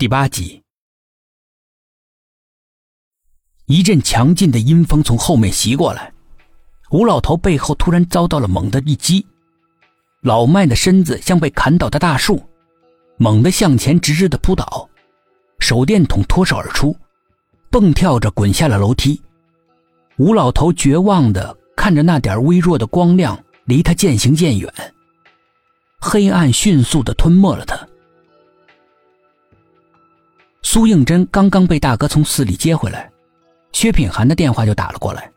第八集，一阵强劲的阴风从后面袭过来，吴老头背后突然遭到了猛的一击，老迈的身子像被砍倒的大树，猛地向前直直的扑倒，手电筒脱手而出，蹦跳着滚下了楼梯。吴老头绝望的看着那点微弱的光亮离他渐行渐远，黑暗迅速的吞没了他。苏应真刚刚被大哥从寺里接回来，薛品涵的电话就打了过来，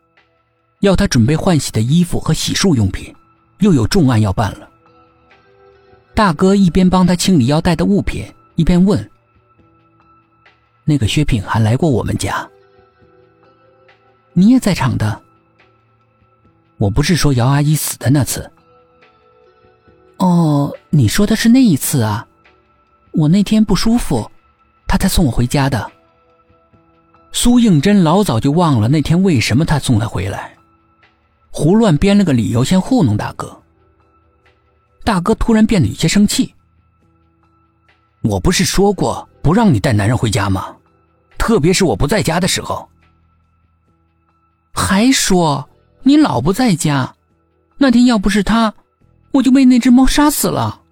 要他准备换洗的衣服和洗漱用品，又有重案要办了。大哥一边帮他清理要带的物品，一边问：“那个薛品涵来过我们家？你也在场的？我不是说姚阿姨死的那次。哦，你说的是那一次啊？我那天不舒服。”他才送我回家的。苏应真老早就忘了那天为什么他送他回来，胡乱编了个理由先糊弄大哥。大哥突然变得有些生气。我不是说过不让你带男人回家吗？特别是我不在家的时候。还说你老不在家，那天要不是他，我就被那只猫杀死了。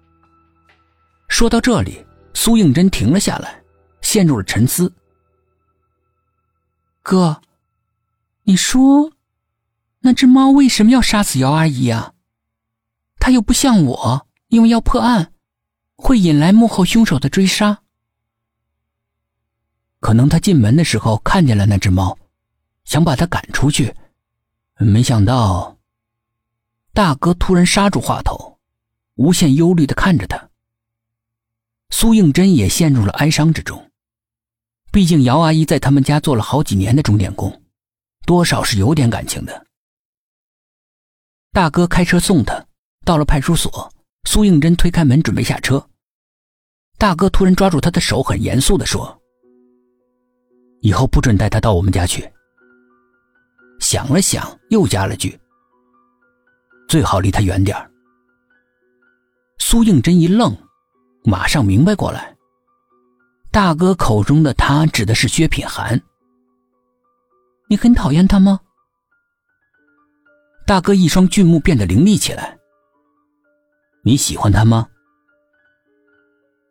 说到这里，苏应真停了下来。陷入了沉思。哥，你说，那只猫为什么要杀死姚阿姨啊？它又不像我，因为要破案，会引来幕后凶手的追杀。可能他进门的时候看见了那只猫，想把它赶出去，没想到。大哥突然刹住话头，无限忧虑的看着他。苏应真也陷入了哀伤之中。毕竟姚阿姨在他们家做了好几年的钟点工，多少是有点感情的。大哥开车送他到了派出所，苏应真推开门准备下车，大哥突然抓住他的手，很严肃的说：“以后不准带他到我们家去。”想了想，又加了句：“最好离他远点苏应真一愣，马上明白过来。大哥口中的他指的是薛品涵。你很讨厌他吗？大哥一双俊目变得凌厉起来。你喜欢他吗？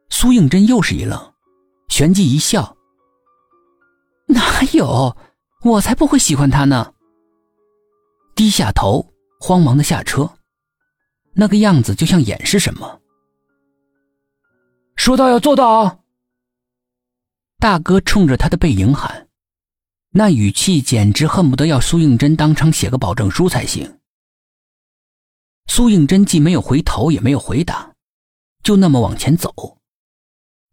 苏应真又是一愣，旋即一笑。哪有，我才不会喜欢他呢！低下头，慌忙的下车，那个样子就像掩饰什么。说到要做到啊。大哥冲着他的背影喊，那语气简直恨不得要苏应真当场写个保证书才行。苏应真既没有回头，也没有回答，就那么往前走。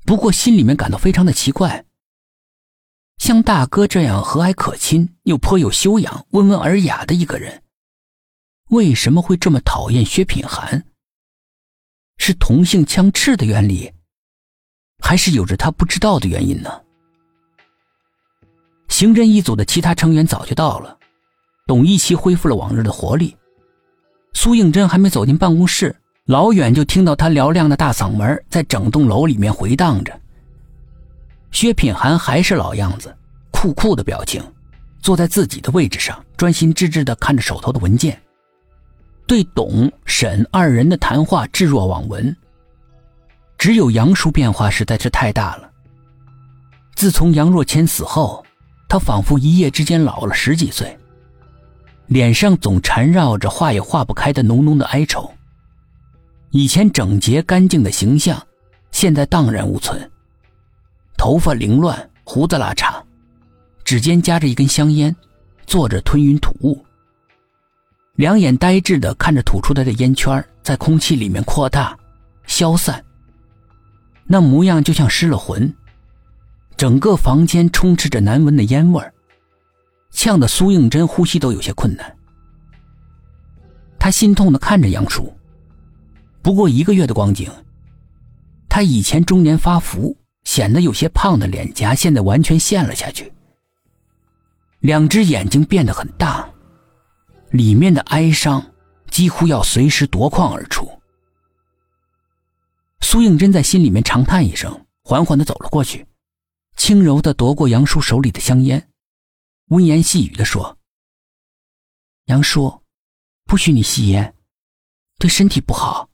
不过心里面感到非常的奇怪，像大哥这样和蔼可亲又颇有修养、温文尔雅的一个人，为什么会这么讨厌薛品涵？是同性相斥的原理？还是有着他不知道的原因呢。刑侦一组的其他成员早就到了，董一奇恢复了往日的活力。苏应真还没走进办公室，老远就听到他嘹亮的大嗓门在整栋楼里面回荡着。薛品涵还是老样子，酷酷的表情，坐在自己的位置上，专心致志的看着手头的文件，对董沈二人的谈话置若罔闻。只有杨叔变化实在是太大了。自从杨若谦死后，他仿佛一夜之间老了十几岁，脸上总缠绕着化也化不开的浓浓的哀愁。以前整洁干净的形象，现在荡然无存。头发凌乱，胡子拉碴，指尖夹着一根香烟，坐着吞云吐雾。两眼呆滞的看着吐出来的烟圈在空气里面扩大、消散。那模样就像失了魂，整个房间充斥着难闻的烟味儿，呛得苏应真呼吸都有些困难。他心痛的看着杨叔，不过一个月的光景，他以前中年发福、显得有些胖的脸颊，现在完全陷了下去，两只眼睛变得很大，里面的哀伤几乎要随时夺眶而出。苏应真在心里面长叹一声，缓缓的走了过去，轻柔的夺过杨叔手里的香烟，温言细语的说：“杨叔，不许你吸烟，对身体不好。”